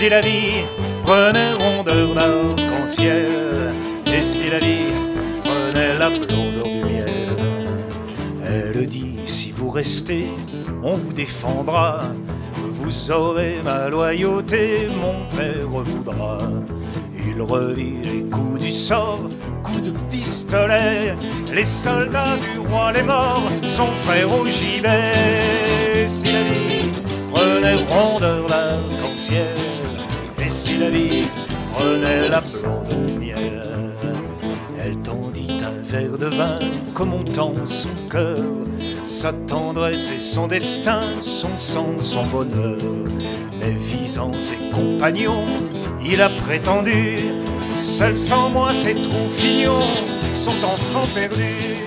si la vie prenait rondeur d'arc-en-ciel, si la vie prenait la blondeur du miel, elle dit si vous restez, on vous défendra. Vous aurez ma loyauté, mon père voudra. Il revit les coups du sort, coups de pistolet. Les soldats du roi, les morts, son frère au gibet. Si la vie prenait rondeur l'arc-en-ciel, prenait la blonde miel, elle tendit un verre de vin comme on son cœur. Sa tendresse et son destin, son sang, son bonheur. Mais visant ses compagnons, il a prétendu Seul sans moi, ces troufillons sont enfants perdus.